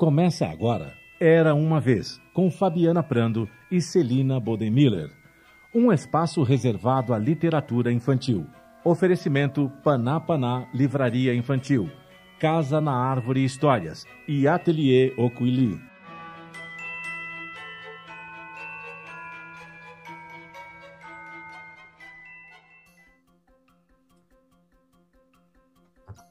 Começa agora Era Uma Vez, com Fabiana Prando e Celina Bodemiller. Um espaço reservado à literatura infantil. Oferecimento Paná Paná Livraria Infantil, Casa na Árvore Histórias e Ateliê Oquili.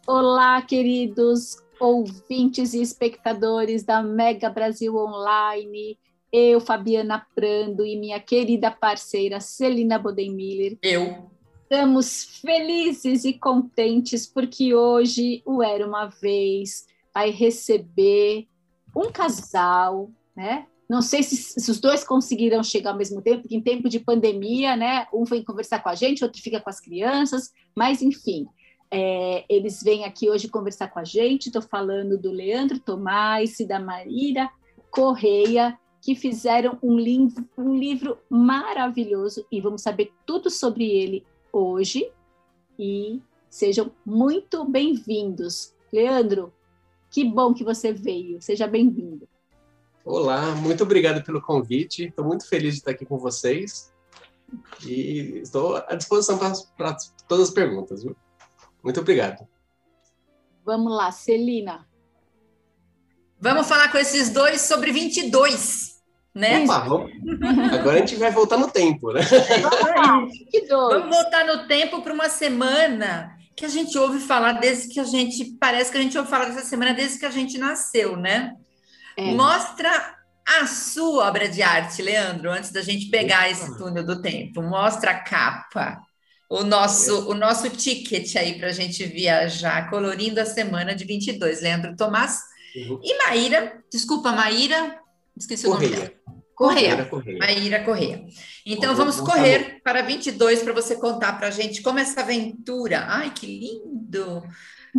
Olá, queridos ouvintes e espectadores da Mega Brasil Online. Eu, Fabiana Prando e minha querida parceira Celina Bodenmiller. Eu. Estamos felizes e contentes porque hoje o Era Uma Vez vai receber um casal, né? Não sei se, se, os dois conseguiram chegar ao mesmo tempo, porque em tempo de pandemia, né? Um vem conversar com a gente, outro fica com as crianças, mas enfim, é, eles vêm aqui hoje conversar com a gente. Estou falando do Leandro Tomás e da Marília Correia, que fizeram um livro, um livro maravilhoso e vamos saber tudo sobre ele hoje. E sejam muito bem-vindos. Leandro, que bom que você veio. Seja bem-vindo. Olá, muito obrigado pelo convite. Estou muito feliz de estar aqui com vocês e estou à disposição para todas as perguntas. Viu? Muito obrigado. Vamos lá, Celina. Vamos falar com esses dois sobre 22, né? Opa, vamos... Agora a gente vai voltar no tempo, né? vamos voltar no tempo para uma semana que a gente ouve falar desde que a gente parece que a gente ouve falar dessa semana desde que a gente nasceu, né? É. Mostra a sua obra de arte, Leandro, antes da gente pegar esse túnel do tempo. Mostra a capa o nosso, o nosso ticket aí para a gente viajar, colorindo a semana de 22. Leandro Tomás uhum. e Maíra, desculpa, Maíra, esqueci o Correia. nome dela. Correia. Correia. Maíra Correia. Então, vamos correr para 22 para você contar para a gente como essa aventura. Ai, que lindo!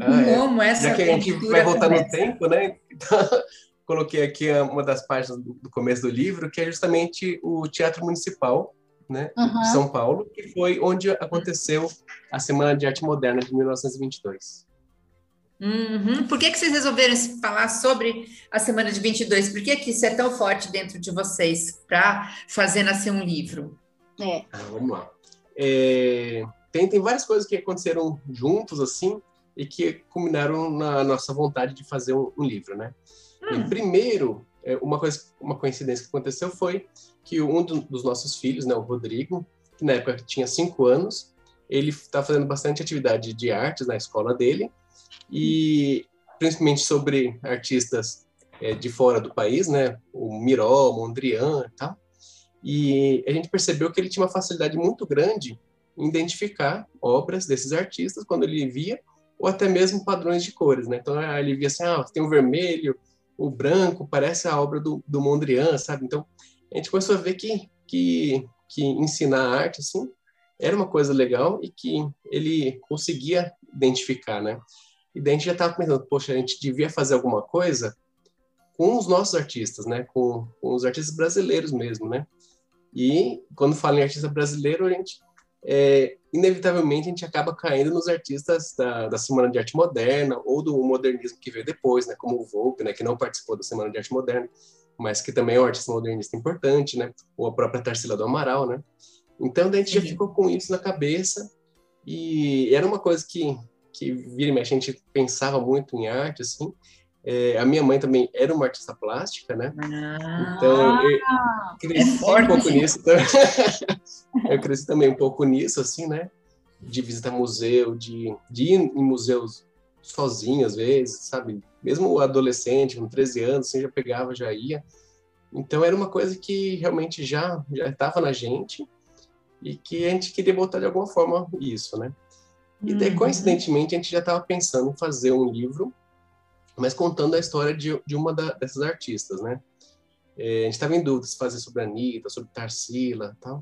Ah, é. como essa Já que a gente vai voltar começa. no tempo, né? Então, coloquei aqui uma das páginas do começo do livro, que é justamente o Teatro Municipal, né, uhum. de São Paulo, que foi onde aconteceu a Semana de Arte Moderna de 1922. Uhum. Por que, que vocês resolveram falar sobre a Semana de 22? Por que, que isso é tão forte dentro de vocês para fazer nascer um livro? É. Ah, vamos lá. É, tem, tem várias coisas que aconteceram juntos, assim, e que culminaram na nossa vontade de fazer um, um livro, né? Hum. primeiro, é, uma coisa, uma coincidência que aconteceu foi que um dos nossos filhos, né, o Rodrigo, que na época tinha cinco anos, ele está fazendo bastante atividade de artes na escola dele e principalmente sobre artistas é, de fora do país, né, o Miró, Mondrian e tal. E a gente percebeu que ele tinha uma facilidade muito grande em identificar obras desses artistas quando ele via ou até mesmo padrões de cores, né? Então ele via assim, ah, tem o vermelho, o branco, parece a obra do, do Mondrian, sabe? Então a gente começou a ver que, que, que ensinar arte, assim, era uma coisa legal e que ele conseguia identificar, né? E daí a gente já estava pensando, poxa, a gente devia fazer alguma coisa com os nossos artistas, né? Com, com os artistas brasileiros mesmo, né? E quando fala em artista brasileiro, a gente, é, inevitavelmente, a gente acaba caindo nos artistas da, da Semana de Arte Moderna ou do modernismo que veio depois, né? Como o Volpe, né? Que não participou da Semana de Arte Moderna mas que também é um artista modernista importante, né? Ou a própria Tarsila do Amaral, né? Então, a gente já ficou com isso na cabeça e era uma coisa que, que vira e a gente pensava muito em arte, assim. É, a minha mãe também era uma artista plástica, né? Ah, então, eu cresci é um pouco nisso. eu cresci também um pouco nisso, assim, né? De visitar museu, de, de ir em museus sozinho às vezes, sabe? Mesmo adolescente, com 13 anos, assim, já pegava, já ia. Então era uma coisa que realmente já já estava na gente e que a gente queria botar de alguma forma isso, né? E daí, uhum. coincidentemente, a gente já estava pensando em fazer um livro, mas contando a história de, de uma da, dessas artistas, né? É, a gente estava em dúvida se fazer sobre a Anitta, sobre Tarsila tal.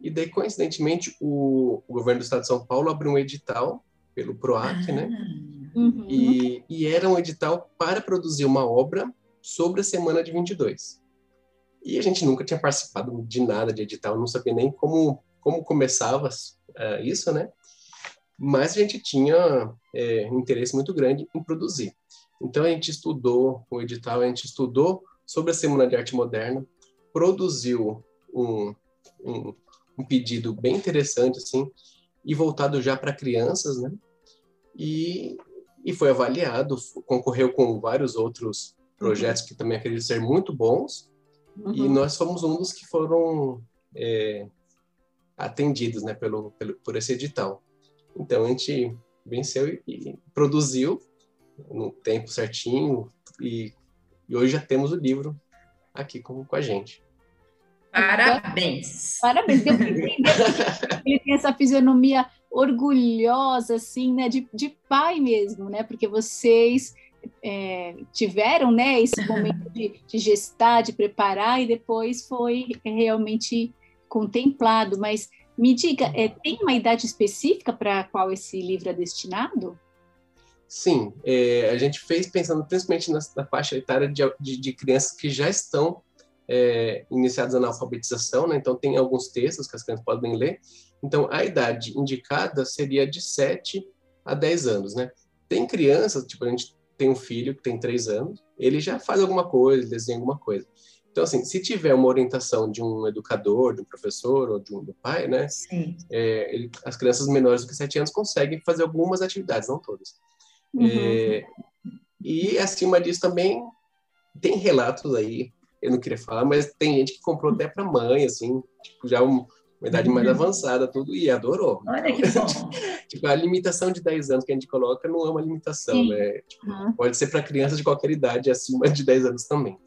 E daí, coincidentemente, o, o governo do estado de São Paulo abriu um edital pelo PROAC, né? Uhum. E, e era um edital para produzir uma obra sobre a Semana de 22. E a gente nunca tinha participado de nada de edital, não sabia nem como, como começava uh, isso, né? Mas a gente tinha é, um interesse muito grande em produzir. Então a gente estudou o edital, a gente estudou sobre a Semana de Arte Moderna, produziu um, um, um pedido bem interessante, assim, e voltado já para crianças, né? E, e foi avaliado, concorreu com vários outros projetos uhum. que também acredito ser muito bons, uhum. e nós fomos um dos que foram é, atendidos, né, pelo, pelo, por esse edital. Então a gente venceu e, e produziu no tempo certinho e, e, hoje já temos o livro aqui com, com a gente. Parabéns. Parabéns. Ele tem essa fisionomia orgulhosa, assim, né, de, de pai mesmo, né, porque vocês é, tiveram, né, esse momento de, de gestar, de preparar e depois foi realmente contemplado, mas me diga, é, tem uma idade específica para qual esse livro é destinado? Sim, é, a gente fez pensando principalmente na, na faixa etária de, de, de, crianças que já estão é, iniciadas na alfabetização, né? então tem alguns textos que as crianças podem ler. Então, a idade indicada seria de 7 a 10 anos. Né? Tem crianças, tipo, a gente tem um filho que tem 3 anos, ele já faz alguma coisa, desenha alguma coisa. Então, assim, se tiver uma orientação de um educador, de um professor ou de um do pai, né? É, ele, as crianças menores do que 7 anos conseguem fazer algumas atividades, não todas. Uhum. É, e acima disso também tem relatos aí, eu não queria falar, mas tem gente que comprou até para mãe, assim, tipo, já um, uma idade mais uhum. avançada, tudo, e adorou. Olha que bom. tipo, a limitação de 10 anos que a gente coloca não é uma limitação, Sim. né? Tipo, uhum. Pode ser para crianças de qualquer idade, acima de 10 anos também.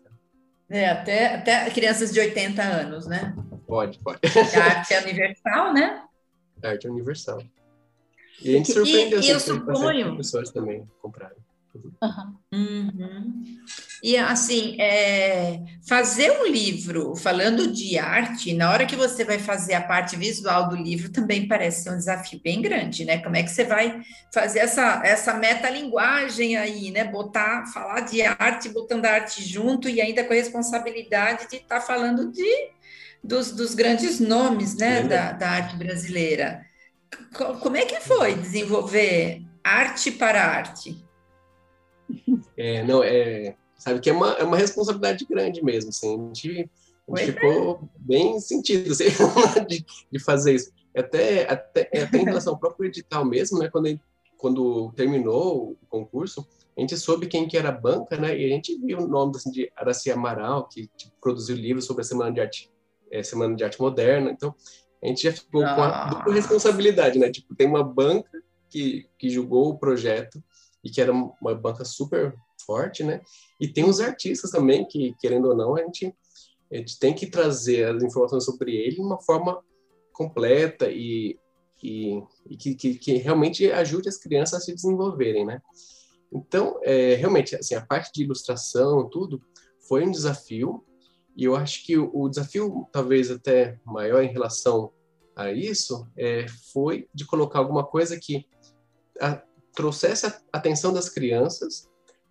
É, até, até crianças de 80 anos, né? Pode, pode. A arte é universal, né? A arte é universal. E a gente surpreendeu, e, e eu suponho... pessoas também compraram. Uhum. Uhum. E assim, é, fazer um livro falando de arte, na hora que você vai fazer a parte visual do livro, também parece ser um desafio bem grande, né? Como é que você vai fazer essa, essa metalinguagem aí, né? Botar, falar de arte, botando a arte junto e ainda com a responsabilidade de estar tá falando de, dos, dos grandes nomes, né? Da, da arte brasileira. Como é que foi desenvolver arte para arte? É, não, é, sabe que é uma, é uma responsabilidade grande mesmo, assim, a gente, a gente ficou é. bem sentido assim, de, de, fazer isso. Até, até, até em relação ao próprio edital mesmo, né, quando, quando terminou o concurso, a gente soube quem que era a banca, né, e a gente viu o nome assim, de Araci Amaral, que tipo, produziu livros sobre a Semana de Arte, é, Semana de Arte Moderna, então a gente já ficou ah. com a ah. dupla responsabilidade, né, tipo, tem uma banca que, que julgou o projeto, e que era uma banca super forte, né? E tem os artistas também que, querendo ou não, a gente, a gente tem que trazer as informações sobre ele de uma forma completa e, e, e que, que, que, realmente ajude as crianças a se desenvolverem, né? Então, é, realmente, assim, a parte de ilustração, tudo, foi um desafio, e eu acho que o, o desafio, talvez até maior em relação a isso, é, foi de colocar alguma coisa que a, trouxesse a atenção das crianças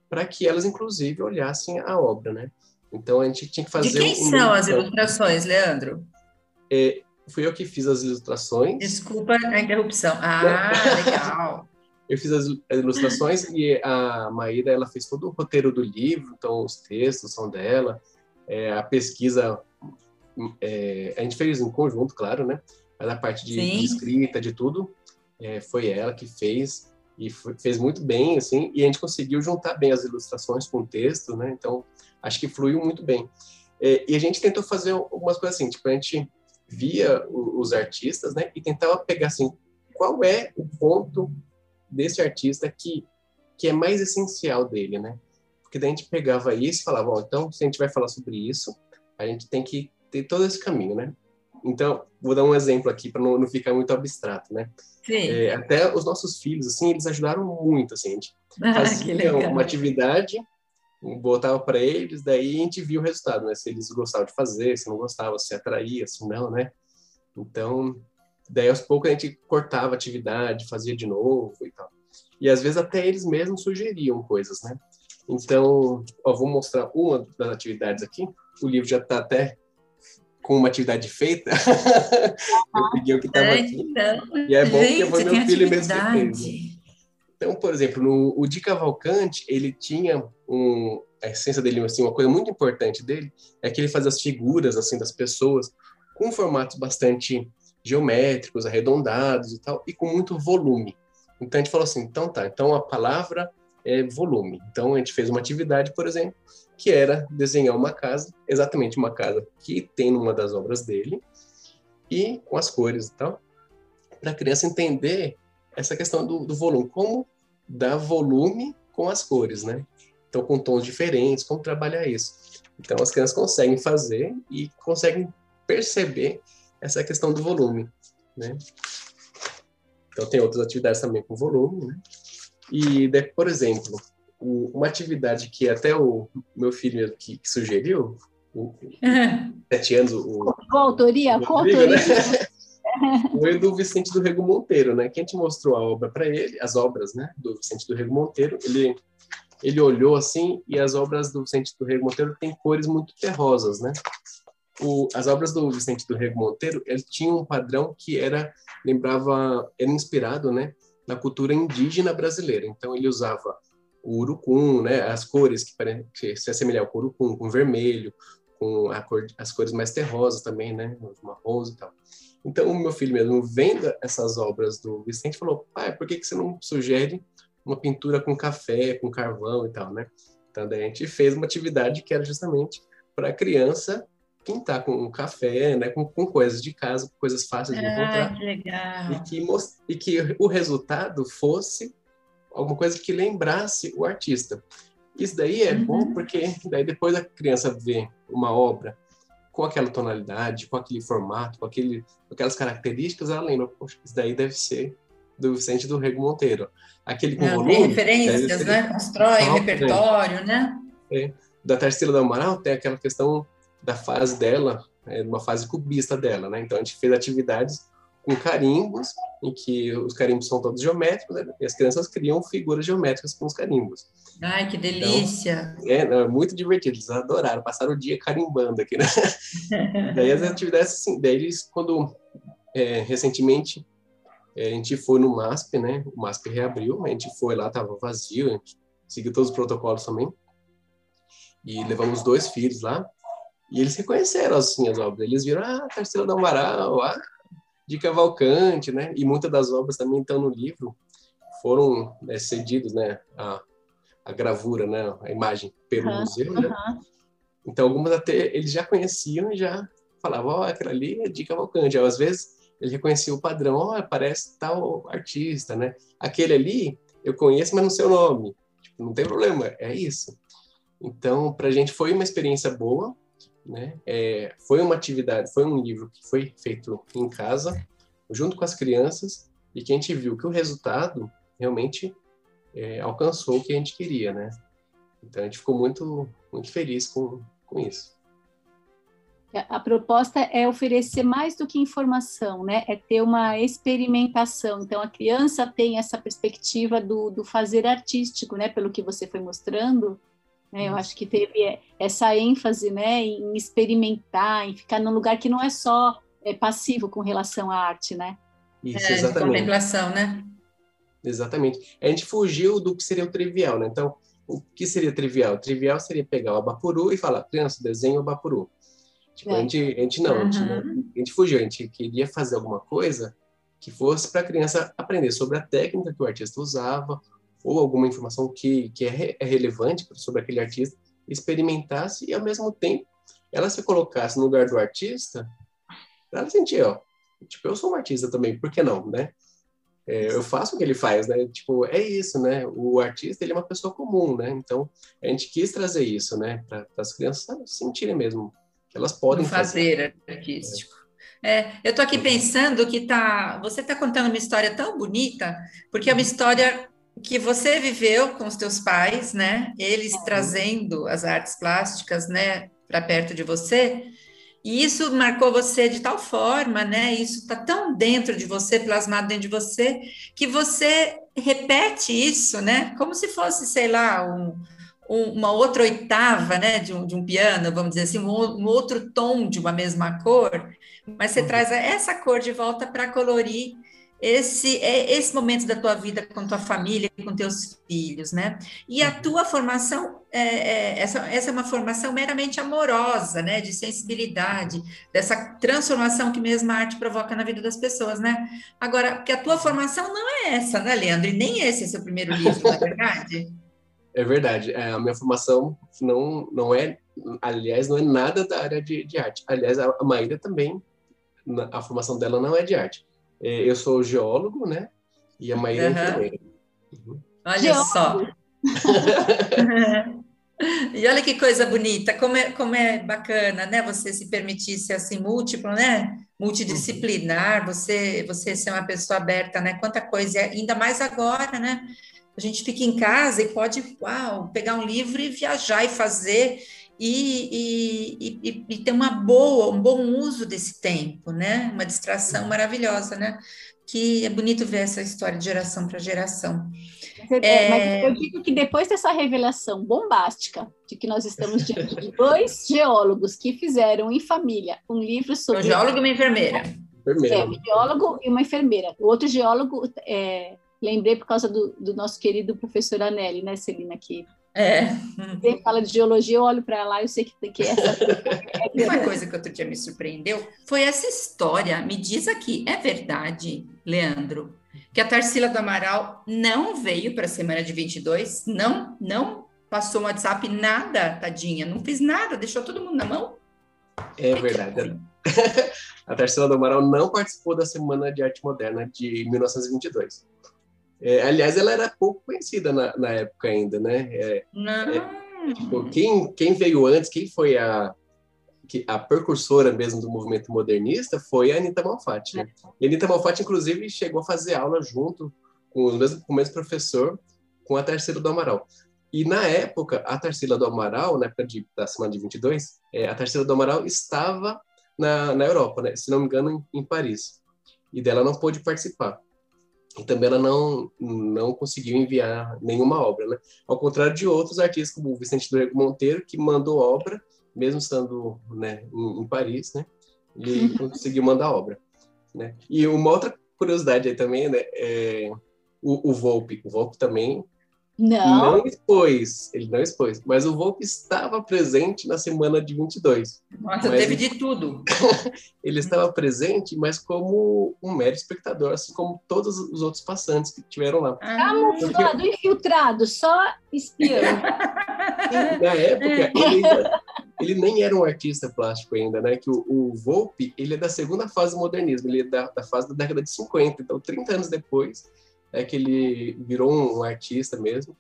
para que elas, inclusive, olhassem a obra, né? Então, a gente tinha que fazer... De quem um são as ilustrações, Leandro? É, fui eu que fiz as ilustrações. Desculpa a interrupção. Ah, legal. Eu fiz as, ilustrações e a Maíra, ela fez todo o roteiro do livro, então os textos são dela, é, a pesquisa, é, a gente fez em conjunto, claro, né? Mas a parte de, de escrita, de tudo, é, foi ela que fez e fez muito bem, assim, e a gente conseguiu juntar bem as ilustrações com o texto, né? Então, acho que fluiu muito bem. É, e a gente tentou fazer algumas coisas assim, tipo, a gente via os artistas, né, e tentava pegar, assim, qual é o ponto desse artista que, que é mais essencial dele, né? Porque daí a gente pegava isso e falava, ó, então, se a gente vai falar sobre isso, a gente tem que ter todo esse caminho, né? Então, vou dar um exemplo aqui para não, não, ficar muito abstrato, né? É, até os nossos filhos, assim, eles ajudaram muito, assim, a gente ah, fazia uma atividade, botava para eles, daí a gente via o resultado, né? Se eles gostavam de fazer, se não gostavam, se atraía, se não, né? Então, daí aos poucos a gente cortava a atividade, fazia de novo e tal. E às vezes até eles mesmos sugeriam coisas, né? Então, ó, vou mostrar uma das atividades aqui. O livro já está até com uma atividade feita, eu peguei o que estava aqui. Então, e é bom gente, que foi meu filho mesmo que fez. Então, por exemplo, no, o Di Cavalcante, ele tinha um, a essência dele, assim, uma coisa muito importante dele é que ele faz as figuras assim das pessoas com formatos bastante geométricos, arredondados e tal, e com muito volume. Então a gente falou assim, então tá, então a palavra é volume. Então a gente fez uma atividade, por exemplo, que era desenhar uma casa, exatamente uma casa que tem numa das obras dele, e com as cores e tal, para a criança entender essa questão do, do volume, como dar volume com as cores, né? Então, com tons diferentes, como trabalhar isso. Então, as crianças conseguem fazer e conseguem perceber essa questão do volume, né? Então, tem outras atividades também com volume, né? E, por exemplo, uma atividade que até o meu filho que, que sugeriu, o, sete anos, o... Com autoria, com autoria. Né? Foi do Vicente do Rego Monteiro, né? Que a gente mostrou a obra para ele, as obras, né? Do Vicente do Rego Monteiro. Ele ele olhou assim e as obras do Vicente do Rego Monteiro têm cores muito terrosas, né? O, as obras do Vicente do Rego Monteiro, ele tinha um padrão que era lembrava, era inspirado, né, na cultura indígena brasileira. Então ele usava o urucum, né, as cores que, que se assemelhavam ao urucum, com vermelho, com cor, as cores mais terrosas também, né, marrons e tal. Então o meu filho mesmo vendo essas obras do Vicente falou, pai, por que que você não sugere uma pintura com café, com carvão e tal, né? Então, daí a gente fez uma atividade que era justamente para a criança pintar com café, né, com, com, coisas de casa, coisas fáceis de ah, encontrar. Que legal. E que, e que o resultado fosse alguma coisa que lembrasse o artista. Isso daí é uhum. bom porque daí depois a criança vê uma obra com aquela tonalidade, com aquele formato, com, aquele, com aquelas características, ela lembra, poxa, isso daí deve ser do Vicente do Rego Monteiro. Aquele com Não, volume... Tem referências, né? Constrói um repertório, né? É. Da Tarsila do Amaral tem aquela questão da fase dela, é, uma fase cubista dela, né? Então a gente fez atividades com carimbos, em que os carimbos são todos geométricos, né? e as crianças criam figuras geométricas com os carimbos. Ai, que delícia! Então, é, é, muito divertido, eles adoraram, passaram o dia carimbando aqui, né? daí as atividades, assim, daí eles, quando, é, recentemente, é, a gente foi no MASP, né? O MASP reabriu, a gente foi lá, tava vazio, a gente seguiu todos os protocolos também. E levamos dois filhos lá. E eles reconheceram assim as obras. Eles viram, ah, Tarsila do Amaral, ah, de Cavalcante, né? E muitas das obras também estão no livro, foram né, cedidos, né? A, a gravura, né? A imagem pelo uhum, museu, né? Uhum. Então, algumas até eles já conheciam e já falavam, ó, oh, aquela ali é de Cavalcante. Às vezes, ele reconhecia o padrão, oh, parece tal artista, né? Aquele ali eu conheço, mas não sei o nome. Tipo, não tem problema, é isso. Então, para a gente foi uma experiência boa, né? É, foi uma atividade, foi um livro que foi feito em casa, junto com as crianças, e que a gente viu que o resultado realmente é, alcançou o que a gente queria, né? Então, a gente ficou muito, muito feliz com, com isso. A proposta é oferecer mais do que informação, né? É ter uma experimentação. Então, a criança tem essa perspectiva do, do fazer artístico, né? Pelo que você foi mostrando, né? Eu acho que teve essa ênfase, né? Em experimentar, em ficar num lugar que não é só é, passivo com relação à arte, né? Isso, é, exatamente. contemplação, né? Exatamente. A gente fugiu do que seria o trivial, né? Então, o que seria trivial? O trivial seria pegar o abapuru e falar, criança, desenha o abapuru. Tipo, é. a, gente, a gente não, uhum. a, gente não, a gente fugiu, a gente queria fazer alguma coisa que fosse para a criança aprender sobre a técnica que o artista usava, ou alguma informação que, que é, é relevante sobre aquele artista, experimentasse e, ao mesmo tempo, ela se colocasse no lugar do artista, ela sentir, ó, tipo, eu sou um artista também, por que não, né? É, eu faço o que ele faz, né? Tipo, é isso, né? O artista, ele é uma pessoa comum, né? Então, a gente quis trazer isso, né? Para as crianças sentirem mesmo elas podem fazer, fazer. artístico. É, eu estou aqui pensando que tá, você está contando uma história tão bonita, porque é uma história que você viveu com os teus pais, né? Eles uhum. trazendo as artes plásticas, né, para perto de você. E isso marcou você de tal forma, né? Isso está tão dentro de você, plasmado dentro de você, que você repete isso, né? Como se fosse, sei lá, um, uma outra oitava né, de, um, de um piano, vamos dizer assim, um, um, outro tom de uma mesma cor, mas você uhum. traz essa cor de volta para colorir esse é esse momento da tua vida com tua família, com teus filhos, né? E a uhum. tua formação é, é, essa, essa é uma formação meramente amorosa, né? De sensibilidade, dessa transformação que mesmo a arte provoca na vida das pessoas, né? Agora, porque a tua formação não é essa, né, Leandro? E nem esse é seu primeiro livro, não é verdade? É verdade. É, a minha formação não, não é, aliás, não é nada da área de, de arte. Aliás, a, Maíra também, a formação dela não é de arte eu sou geólogo, né? E a Maíra é enfermeira. Uhum. Olha geólogo. só. e olha que coisa bonita, como é, como é bacana, né? Você se permitir ser assim múltiplo, né? Multidisciplinar, você, você ser uma pessoa aberta, né? Quanta coisa, ainda mais agora, né? A gente fica em casa e pode, uau, pegar um livro e viajar e fazer e, e, e, e, ter uma boa, um bom uso desse tempo, né? Uma distração maravilhosa, né? Que é bonito ver essa história de geração para geração. É, mas eu digo que depois dessa revelação bombástica de que nós estamos diante de dois geólogos que fizeram em família um livro sobre. Um geólogo e uma enfermeira. É, um geólogo e uma enfermeira. O outro geólogo, é, lembrei por causa do, do, nosso querido professor Anelli, né, Celina, que é. Quem fala de geologia, eu olho para lá e eu sei que, que é essa. Uma coisa que outro dia me surpreendeu foi essa história. Me diz aqui, é verdade, Leandro, que a Tarsila do Amaral não veio para a semana de 22? Não, não passou um WhatsApp, nada, tadinha, não fez nada, deixou todo mundo na mão? É verdade. a Tarsila do Amaral não participou da Semana de Arte Moderna de 1922. É, aliás, ela era pouco conhecida na, na época ainda, né? É, é, tipo, quem, quem veio antes, quem foi a, a precursora mesmo do movimento modernista foi a Anita Malfatti. Né? E a Anita Malfatti, inclusive, chegou a fazer aula junto com o mesmo, com o mesmo professor, com a Tarsila do Amaral. E na época, a Tarsila do Amaral, na época de, da semana de 22, é, a Tarsila do Amaral estava na, na Europa, né? se não me engano, em, em Paris. E dela não pôde participar também ela não, não conseguiu enviar nenhuma obra, né? Ao contrário de outros artistas, como o Vicente do Monteiro, que mandou obra, mesmo estando né, em, em Paris, né? Ele conseguiu mandar obra, né? E uma outra curiosidade aí também, né? É, o, o Volpe, o Volpe também não. Não expôs, ele não expôs, mas o Volpe estava presente na semana de 22. Nossa, teve de tudo. ele estava presente, mas como um mero espectador, assim como todos os outros passantes que tiveram lá. Camuflado, Porque... infiltrado, só espião. na época, ele, ele, nem era um artista plástico ainda, né? Que o, o Volpe, ele é da segunda fase do modernismo, ele é da, da fase da década de 50, então 30 anos depois é que ele virou um, artista mesmo,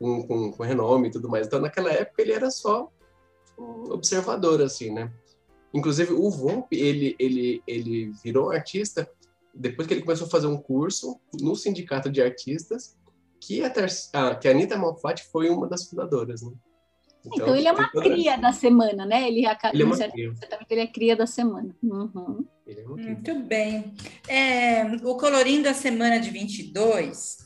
um, com, com renome e tudo mais. Então, naquela época, ele era só um observador, assim, né? Inclusive, o Vump, ele, ele, ele virou artista depois que ele começou a fazer um curso no Sindicato de Artistas, que a, ter... ah, que a Anitta Malfatti foi uma das fundadoras, né? Então, então ele é uma cria da semana, né? Ele, ele é uma cria. ele é cria da semana. Uhum. É Muito bem. É, o Colorindo da Semana de 22,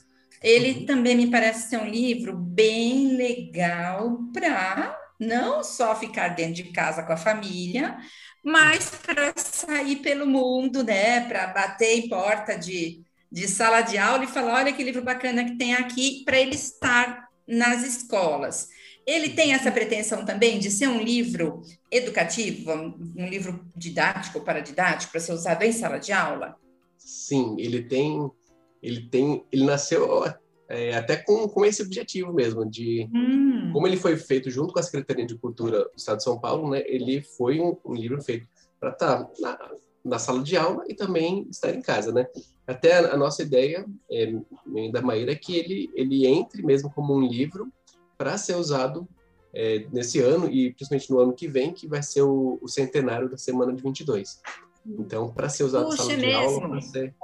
ele uhum. também me parece ser um livro bem legal para não só ficar dentro de casa com a família, mas para sair pelo mundo, né? Para bater em porta de, de sala de aula e falar: olha que livro bacana que tem aqui, para ele estar nas escolas. Ele tem essa pretensão também de ser um livro educativo, um livro didático, paradidático, para ser usado em sala de aula? Sim, ele tem, ele tem, ele nasceu é, até com, com esse objetivo mesmo, de hum. como ele foi feito junto com a Secretaria de Cultura do Estado de São Paulo, né? Ele foi um, um livro feito para estar na, na, sala de aula e também estar em casa, né? Até a, a nossa ideia é, da Maíra é que ele ele entre mesmo como um livro para ser usado é, nesse ano e principalmente no ano que vem, que vai ser o, o centenário da semana de 22. Então, para ser usado na sala de aula, ser...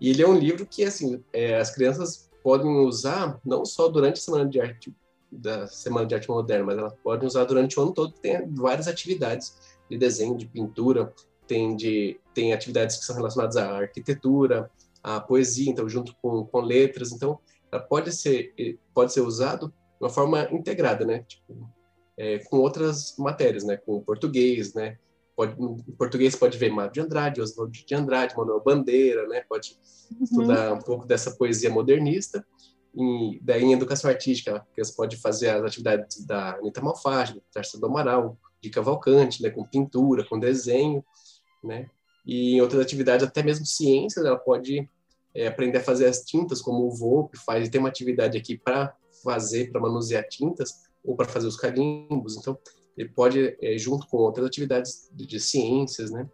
E ele é um livro que, assim, é, as crianças podem usar não só durante a semana de arte da semana de arte moderna, mas elas podem usar durante o ano todo. Tem várias atividades de desenho, de pintura, tem de tem atividades que são relacionadas à arquitetura, à poesia, então junto com, com letras. Então, pode ser pode ser usado de uma forma integrada, né? Tipo, é, com outras matérias, né? Com português, né? pode, em português pode ver Mário de Andrade, Oswaldo de Andrade, Manuel Bandeira, né? Pode uhum. estudar um pouco dessa poesia modernista. E daí em educação artística, você pode fazer as atividades da Anitta Malfatti, da Tarsa do Amaral, de Cavalcante, né? Com pintura, com desenho, né? E em outras atividades, até mesmo ciências, ela pode é, aprender a fazer as tintas, como o VOP faz, e tem uma atividade aqui para fazer, para manusear tintas, ou para fazer os carimbos. Então, ele pode, é, junto com outras atividades de, de, ciências, né?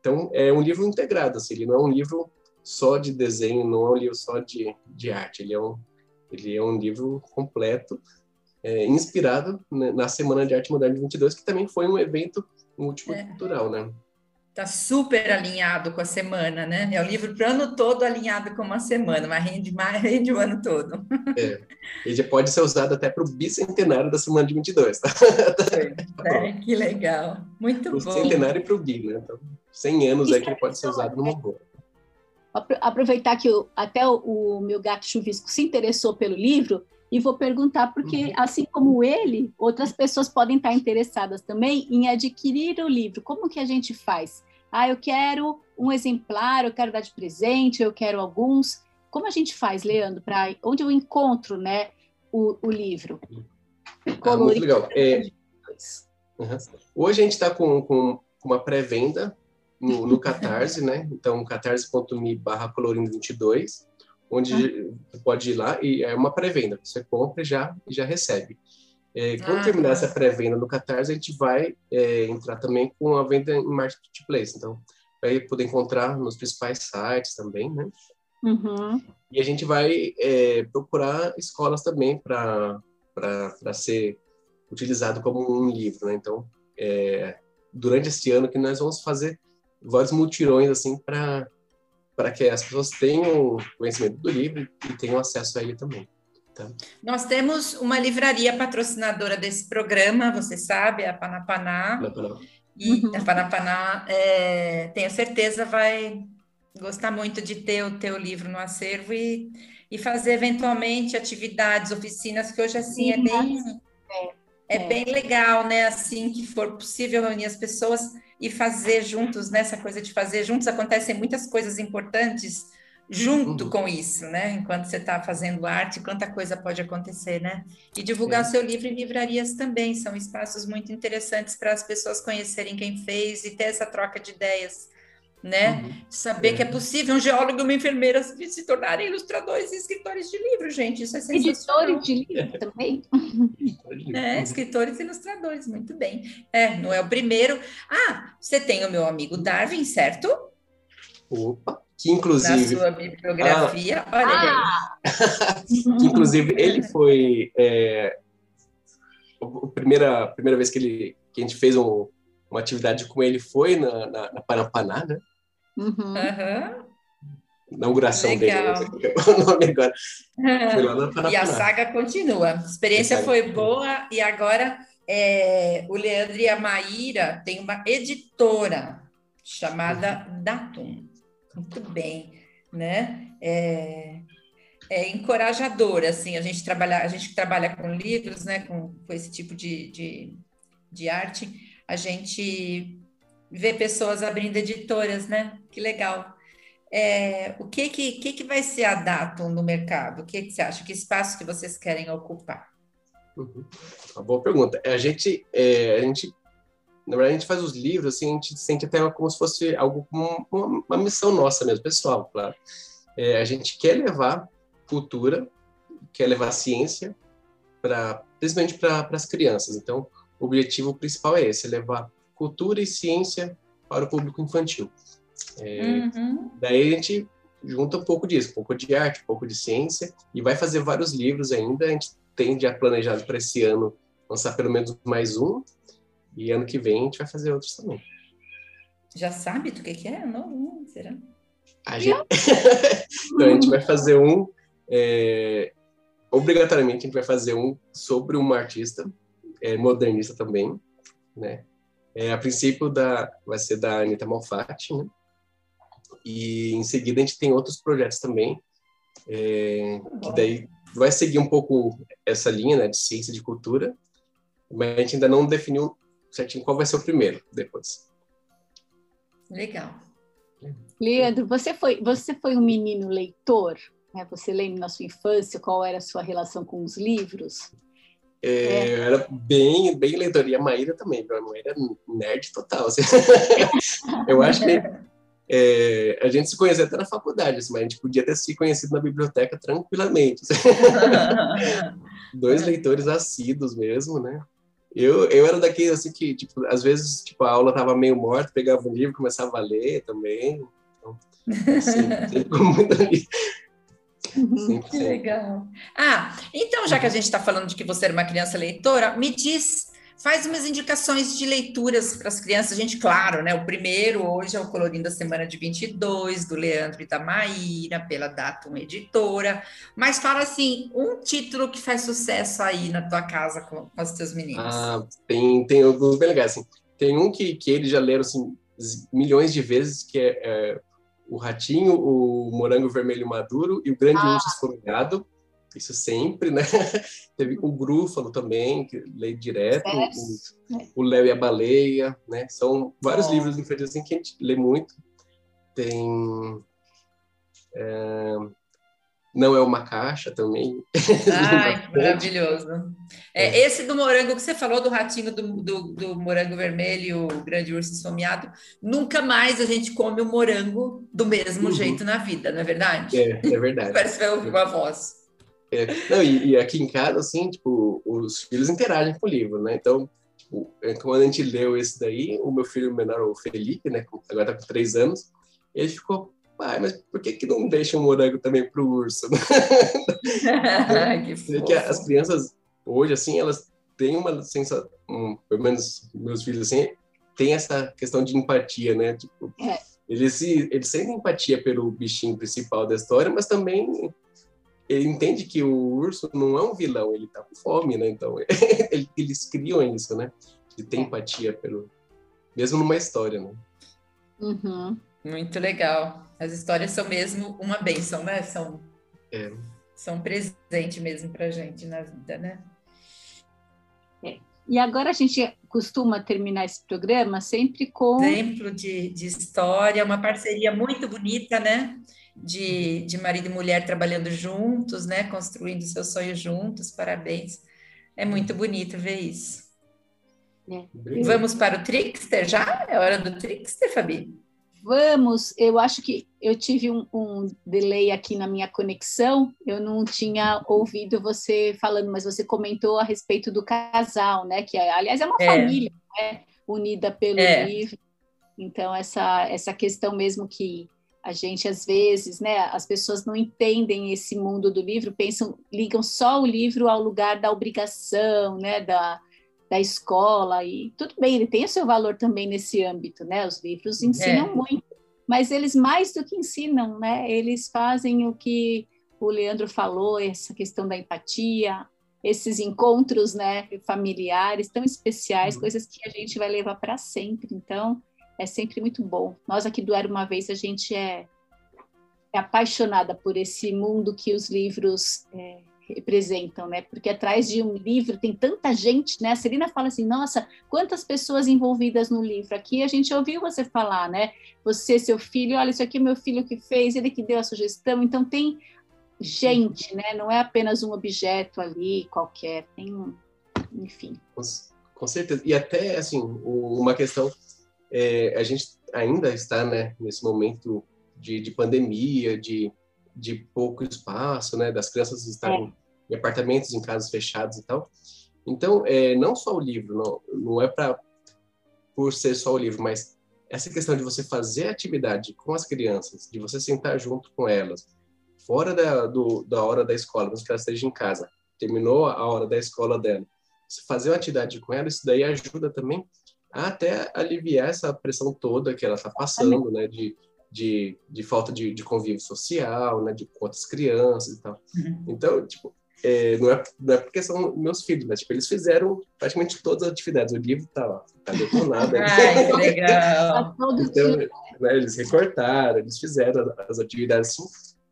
Então, é um livro integrado, assim, ele não é um livro só de desenho, não é um livro só de, de arte, ele é um, ele é um livro completo, é, inspirado na Semana de Arte Moderna de 22, que também foi um evento multicultural, é. né? Está super alinhado com a semana, né? É o livro para o ano todo alinhado com uma semana, mas rende, mais, rende o ano todo. É. Ele já pode ser usado até para o bicentenário da semana de 22, tá? É, que legal. Muito pro bom. Centenário e para o bi, né? Então, 100 anos é que ele pode ser usado numa boa. Aproveitar que eu, até o, o meu gato chuvisco se interessou pelo livro, e vou perguntar, porque uhum. assim como ele, outras pessoas podem estar interessadas também em adquirir o livro. Como que a gente faz? Ah, eu quero um exemplar, eu quero dar de presente, eu quero alguns. Como a gente faz, Leandro, para onde eu encontro né, o, o livro? Ah, muito legal. É... Uhum. Hoje a gente está com, com uma pré-venda no, no Catarse, né? Então, catarse.me barra colorindo 22 onde ah. você pode ir lá e é uma pré-venda. Você compra e já, e já recebe. É, quando ah, terminar tá. essa pré-venda no Catarse, a gente vai é, entrar também com a venda em Marketplace. Então, vai poder encontrar nos principais sites também, né? Uhum. E a gente vai é, procurar escolas também para ser utilizado como um livro, né? Então, é, durante este ano que nós vamos fazer vários multirões assim para para que as pessoas tenham conhecimento do livro e tenham acesso a ele também. Tá? Nós temos uma livraria patrocinadora desse programa, você sabe, a Panapaná. Panapaná. E uhum. a Panapaná, é, tenho certeza, vai gostar muito de ter o teu livro no acervo e, e fazer eventualmente atividades, oficinas, que hoje assim é bem, é, é bem legal, né? Assim que for possível reunir as pessoas e fazer juntos, nessa né? coisa de fazer juntos, acontecem muitas coisas importantes junto uhum. com isso, né? Enquanto você está fazendo arte, quanta coisa pode acontecer, né? E divulgar seu livro em livrarias também são espaços muito interessantes para as pessoas conhecerem quem fez e ter essa troca de ideias né? Uhum. Saber é. que é possível um geólogo e uma enfermeira se tornarem ilustradores e escritores de livros, gente. Isso é sensacional. Editores de livro também. é, escritores e ilustradores, muito bem. É, não é o primeiro. Ah, você tem o meu amigo Darwin, certo? Opa, que inclusive. Na sua bibliografia, ah. olha ah. aí. que inclusive ele foi. É, a primeira, primeira vez que, ele, que a gente fez um, uma atividade com ele foi na, na, na Parampaná, né? Uhum. Inauguração Legal. dele, o nome agora. Na E a saga continua. A experiência foi boa e agora é, o Leandro e a Maíra têm uma editora chamada uhum. Datum. Muito bem, né? É, é encorajador, assim, a gente trabalha, a gente trabalha com livros, né, com, com esse tipo de, de, de arte, a gente ver pessoas abrindo editoras, né? Que legal. É, o que que, que que vai ser a Datum no mercado? O que, que você acha? Que espaço que vocês querem ocupar? Uhum. Uma boa pergunta. A gente, é, a gente, na verdade, a gente faz os livros, assim, a gente sente até como se fosse algo, uma, uma missão nossa mesmo, pessoal, claro. É, a gente quer levar cultura, quer levar ciência, para principalmente para as crianças. Então, o objetivo principal é esse, é levar cultura e ciência para o público infantil. É, uhum. Daí a gente junta um pouco disso, um pouco de arte, um pouco de ciência, e vai fazer vários livros ainda. A gente tem já planejado para esse ano lançar pelo menos mais um, e ano que vem a gente vai fazer outros também. Já sabe do que, que é? Não, não, será? A gente... então, a gente vai fazer um. É... Obrigatoriamente, a gente vai fazer um sobre uma artista é, modernista também, né? É, a princípio da, vai ser da Anitta Malfatti, né? E em seguida a gente tem outros projetos também, é, que daí vai seguir um pouco essa linha né, de ciência e de cultura, mas a gente ainda não definiu certinho qual vai ser o primeiro depois. Legal. Leandro, você foi, você foi um menino leitor? Né? Você lembra na sua infância qual era a sua relação com os livros? É, é. Eu era bem, bem leitor. E a Maíra também, a Maíra era nerd total. Assim. eu acho que é, a gente se conhecia até na faculdade, assim, mas a gente podia ter se conhecido na biblioteca tranquilamente. Assim. Dois leitores assíduos mesmo, né? Eu, eu era daqueles assim que, tipo, às vezes, tipo, a aula tava meio morta, pegava um livro, começava a ler também. Então, sempre muito ali. Que legal. Ah, então, já que a gente está falando de que você era uma criança leitora, me diz faz umas indicações de leituras para as crianças. A gente, claro, né? O primeiro hoje é o Colorindo a Semana de 22, do Leandro Itamaíra, pela Datum Editora. Mas fala assim, um título que faz sucesso aí na tua casa com, com os teus meninos. Ah, tem, tem alguns bem legais, assim. Tem um que, que eles já leram, assim, milhões de vezes, que é, é o Ratinho, o Morango Vermelho Maduro e o Grande ah. Urso Esforgado isso sempre, né? Teve o Grúfalo também, que leio direto, o Léo e a Baleia, né? São vários oh. livros infantis assim, que a gente lê muito. Tem... É... Não é uma caixa também. Ai, maravilhoso. É, é, Esse do morango que você falou, do ratinho do, do, do morango vermelho, o grande urso esfomeado, nunca mais a gente come o morango do mesmo uhum. jeito na vida, não é verdade? É, é verdade. Parece que vai ouvir uma voz. É, não, e, e, aqui em casa, assim, tipo, os filhos interagem com o livro, né? Então, tipo, é, quando a gente leu esse daí, o meu filho menor, o Felipe, né, agora tá com três anos, ele ficou, pai, mas por que que não deixa um morango também pro urso? que que as crianças, hoje, assim, elas têm uma sensação, um, pelo menos meus filhos, assim, tem essa questão de empatia, né? Tipo, é. eles, se, eles sentem empatia pelo bichinho principal da história, mas também ele entende que o urso não é um vilão, ele tá com fome, né? Então, eles criam isso, né? De ter empatia pelo... Mesmo numa história, né? Uhum. Muito legal. As histórias são mesmo uma bênção, né? São, é. são presente mesmo pra gente na vida, né? É. E agora a gente costuma terminar esse programa sempre com... Exemplo de, de história, uma parceria muito bonita, né? de, de marido e mulher trabalhando juntos, né? Construindo seus sonhos juntos. Parabéns. É muito bonito ver isso. É. Vamos para o Trickster já? É hora do Trickster, Fabi? Vamos, eu acho que eu tive um, um, delay aqui na minha conexão, eu não tinha ouvido você falando, mas você comentou a respeito do casal, né? Que aliás é uma é. família né? unida pelo é. livro. Então, essa, essa questão mesmo que a gente às vezes, né, as pessoas não entendem esse mundo do livro, pensam, ligam só o livro ao lugar da obrigação, né, da, da escola e tudo bem, ele tem o seu valor também nesse âmbito, né? Os livros ensinam é. muito, mas eles mais do que ensinam, né? Eles fazem o que o Leandro falou, essa questão da empatia, esses encontros, né, familiares tão especiais, uhum. coisas que a gente vai levar para sempre. Então, é sempre muito bom. Nós aqui do Era Uma Vez, a gente é, é apaixonada por esse mundo que os livros é, representam, né? Porque atrás de um livro tem tanta gente, né? A Celina fala assim, nossa, quantas pessoas envolvidas no livro. Aqui a gente ouviu você falar, né? Você, seu filho, olha, isso aqui é meu filho que fez, ele que deu a sugestão. Então tem gente, né? Não é apenas um objeto ali qualquer, tem um, enfim. Com, com certeza. E até, assim, uma questão é, a gente ainda está né, nesse momento de, de pandemia, de, de pouco espaço, né, das crianças estarem é. Em apartamentos, em casas fechadas e tal. Então, é, não só o livro, não, não é para por ser só o livro, mas essa questão de você fazer atividade com as crianças, de você sentar junto com elas, fora da, do, da hora da escola, mesmo que ela esteja em casa, terminou a hora da escola dela, você fazer uma atividade com ela, isso daí ajuda também até aliviar essa pressão toda que ela está passando, né, de, de, de falta de, de, convívio social, né, de com outras crianças e tal. Uhum. Então, tipo, é, não, é, não é porque são meus filhos, mas tipo, eles fizeram praticamente todas as atividades. O livro tá lá, tá detonado. Ai, que legal! então, né, eles recortaram, eles fizeram as atividades assim,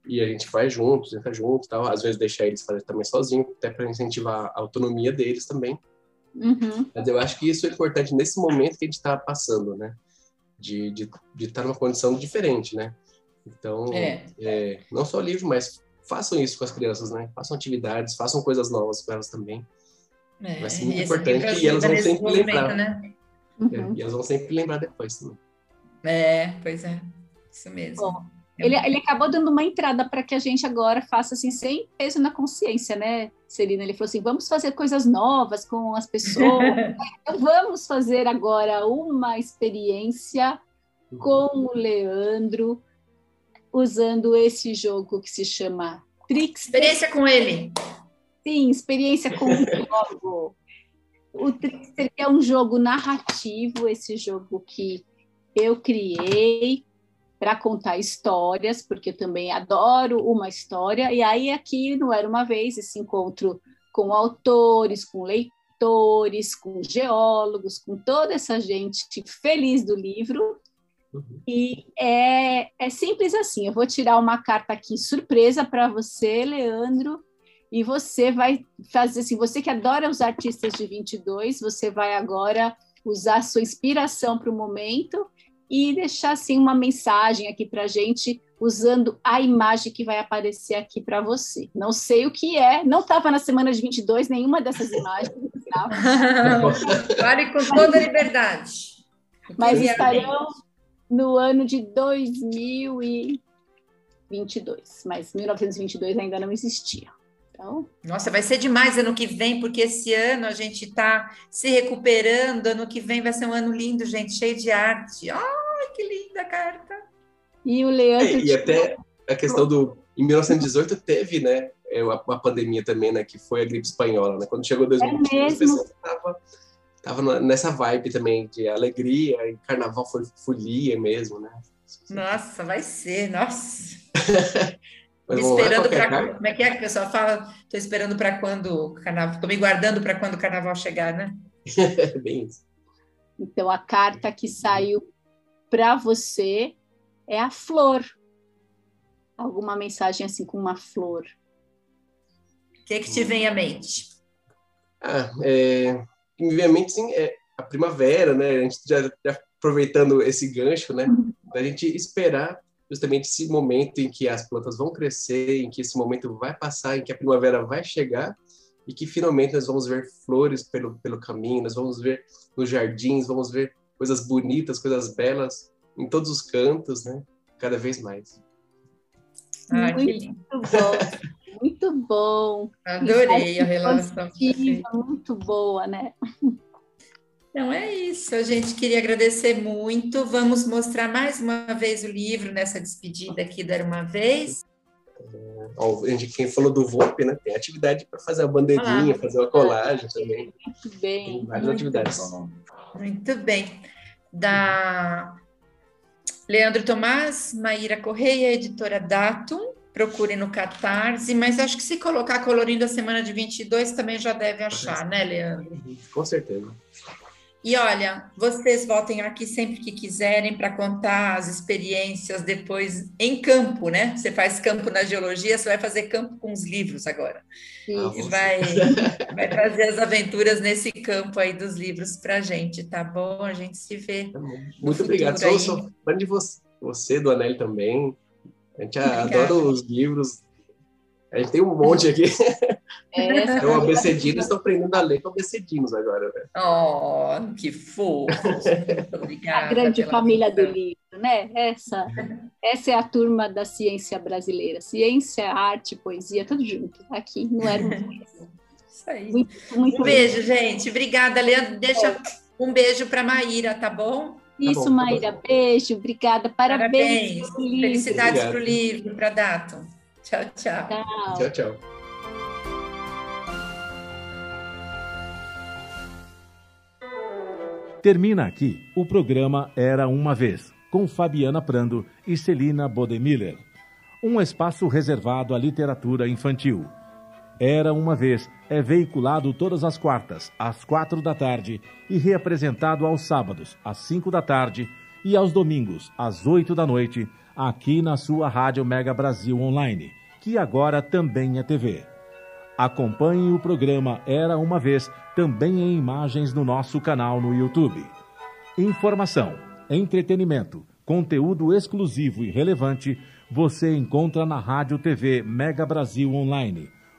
e a gente faz juntos, entra junto tal. Às vezes deixar eles fazer também sozinho, até para incentivar a autonomia deles também. Uhum. Mas eu acho que isso é importante nesse momento que a gente está passando, né? de, de, de estar numa condição diferente, né? Então, é. É, não só livro, mas façam isso com as crianças, né? Façam atividades, façam coisas novas com elas também. É, Vai ser muito importante e elas vão sempre lembrar. Né? Uhum. e elas vão sempre lembrar depois também. É, pois é. Isso mesmo. Bom, ele, ele acabou dando uma entrada para que a gente agora faça assim, sem peso na consciência, né, Celina? Ele falou assim: vamos fazer coisas novas com as pessoas. então, vamos fazer agora uma experiência com o Leandro, usando esse jogo que se chama Trix. Experiência com ele. Sim, experiência com o jogo. O Trickster é um jogo narrativo, esse jogo que eu criei para contar histórias, porque eu também adoro uma história. E aí aqui não era uma vez esse encontro com autores, com leitores, com geólogos, com toda essa gente feliz do livro. Uhum. E é, é simples assim. Eu vou tirar uma carta aqui surpresa para você, Leandro, e você vai fazer assim, você que adora os artistas de 22, você vai agora usar sua inspiração para o momento e deixar assim uma mensagem aqui para a gente usando a imagem que vai aparecer aqui para você. Não sei o que é, não estava na semana de 22 nenhuma dessas imagens. Fale com toda a liberdade. Mas estarão no ano de 2022, mas 1922 ainda não existia. Então... Nossa, vai ser demais ano que vem, porque esse ano a gente está se recuperando. Ano que vem vai ser um ano lindo, gente, cheio de arte. Ai, que linda carta! E o Leandro. É, e até a questão do. Em 1918 teve, né? É, uma pandemia também, né? Que foi a gripe espanhola, né? Quando chegou 2020, é as pessoas estavam tava nessa vibe também de alegria, e carnaval foi folia mesmo, né? Nossa, vai ser, nossa. Esperando para como é que é que o pessoal fala? Estou esperando para quando o carnaval, estou me guardando para quando o carnaval chegar, né? Bem isso. Então a carta que saiu para você é a flor. Alguma mensagem assim com uma flor. O que, é que te vem à mente? Ah, é, me vem à mente sim é a primavera, né? A gente já, já aproveitando esse gancho, né? Uhum. A gente esperar justamente esse momento em que as plantas vão crescer, em que esse momento vai passar, em que a primavera vai chegar e que finalmente nós vamos ver flores pelo, pelo caminho, nós vamos ver nos jardins, vamos ver coisas bonitas, coisas belas em todos os cantos, né? Cada vez mais. Ah, muito bom, muito bom. Adorei a relação. Muito boa, né? Então é isso, a gente queria agradecer muito. Vamos mostrar mais uma vez o livro nessa despedida aqui da Uma Vez. É, quem falou do VOP, né? Tem atividade para fazer a bandeirinha, fazer uma colagem também. Muito bem. Tem várias atividades. Bom. Muito bem. Da Leandro Tomás, Maíra Correia, editora Datum. Procure no Catarse, mas acho que se colocar colorindo a semana de 22 também já deve achar, né, Leandro? Com certeza. E olha, vocês voltem aqui sempre que quiserem para contar as experiências depois em campo, né? Você faz campo na geologia, você vai fazer campo com os livros agora. Ah, e vai, vai trazer as aventuras nesse campo aí dos livros para a gente, tá bom? A gente se vê. Tá Muito obrigado. Sou, sou fã de você, você, do Anel também. A gente adora os livros. A gente tem um monte aqui. É, então, abecedinos estão aprendendo a ler com abecedinos agora. Né? Oh, que fofo! Obrigada. A grande família do livro, né? Essa, essa é a turma da ciência brasileira. Ciência, arte, poesia, tudo junto. Aqui, não era Isso aí. Muito, muito um beijo, lindo. gente. Obrigada, Leandro. Deixa é. um beijo para Maíra, tá bom? Isso, tá bom, Maíra. Tá beijo. Obrigada. Parabéns. Parabéns. Felicidades para o livro, para Dato. Tchau, tchau. Tchau, tchau. tchau. Termina aqui o programa Era Uma Vez, com Fabiana Prando e Celina Bodemiller. Um espaço reservado à literatura infantil. Era Uma Vez é veiculado todas as quartas, às quatro da tarde, e reapresentado aos sábados, às cinco da tarde, e aos domingos, às oito da noite, aqui na sua Rádio Mega Brasil Online, que agora também é TV. Acompanhe o programa Era Uma Vez também em imagens no nosso canal no YouTube. Informação, entretenimento, conteúdo exclusivo e relevante, você encontra na Rádio TV Mega Brasil Online,